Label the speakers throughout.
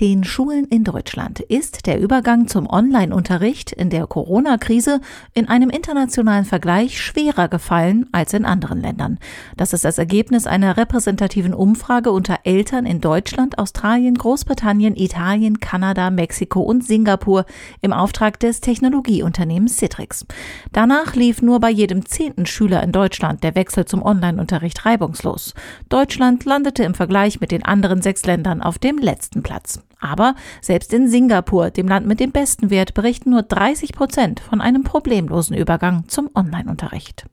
Speaker 1: Den Schulen in Deutschland ist der Übergang zum Online-Unterricht in der Corona-Krise in einem internationalen Vergleich schwerer gefallen als in anderen Ländern. Das ist das Ergebnis einer repräsentativen Umfrage unter Eltern in Deutschland, Australien, Großbritannien, Italien, Kanada, Mexiko und Singapur im Auftrag des Technologieunternehmens Citrix. Danach lief nur bei jedem zehnten Schüler in Deutschland der Wechsel zum Online-Unterricht reibungslos. Deutschland landete im Vergleich mit den anderen sechs Ländern auf dem letzten Platz. Aber selbst in Singapur, dem Land mit dem besten Wert, berichten nur 30 Prozent von einem problemlosen Übergang zum Online-Unterricht.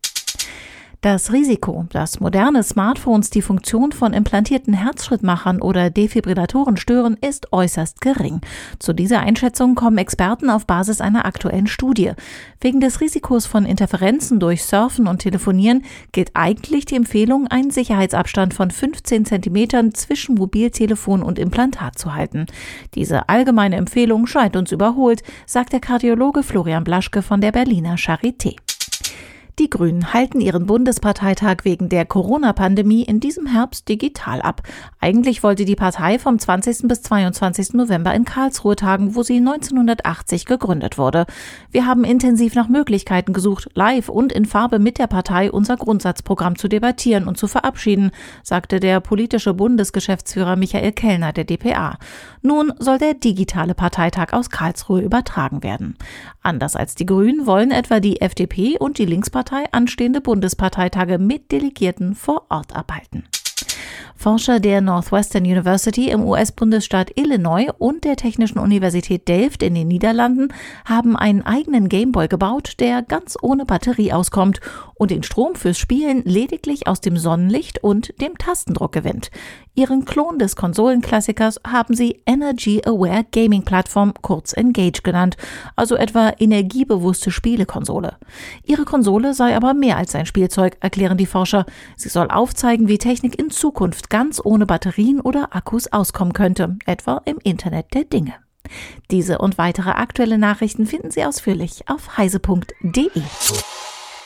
Speaker 1: Das Risiko, dass moderne Smartphones die Funktion von implantierten Herzschrittmachern oder Defibrillatoren stören, ist äußerst gering. Zu dieser Einschätzung kommen Experten auf Basis einer aktuellen Studie. Wegen des Risikos von Interferenzen durch Surfen und Telefonieren gilt eigentlich die Empfehlung, einen Sicherheitsabstand von 15 Zentimetern zwischen Mobiltelefon und Implantat zu halten. Diese allgemeine Empfehlung scheint uns überholt, sagt der Kardiologe Florian Blaschke von der Berliner Charité. Die Grünen halten ihren Bundesparteitag wegen der Corona-Pandemie in diesem Herbst digital ab. Eigentlich wollte die Partei vom 20. bis 22. November in Karlsruhe tagen, wo sie 1980 gegründet wurde. Wir haben intensiv nach Möglichkeiten gesucht, live und in Farbe mit der Partei unser Grundsatzprogramm zu debattieren und zu verabschieden, sagte der politische Bundesgeschäftsführer Michael Kellner der DPA. Nun soll der digitale Parteitag aus Karlsruhe übertragen werden. Anders als die Grünen wollen etwa die FDP und die Linkspartei Volkspartei anstehende Bundesparteitage mit Delegierten vor Ort abhalten. Forscher der Northwestern University im US-Bundesstaat Illinois und der Technischen Universität Delft in den Niederlanden haben einen eigenen Gameboy gebaut, der ganz ohne Batterie auskommt und den Strom fürs Spielen lediglich aus dem Sonnenlicht und dem Tastendruck gewinnt. Ihren Klon des Konsolenklassikers haben sie Energy Aware Gaming Plattform, kurz Engage genannt, also etwa energiebewusste Spielekonsole. Ihre Konsole sei aber mehr als ein Spielzeug, erklären die Forscher. Sie soll aufzeigen, wie Technik in Zukunft ganz ohne Batterien oder Akkus auskommen könnte, etwa im Internet der Dinge. Diese und weitere aktuelle Nachrichten finden Sie ausführlich auf heise.de.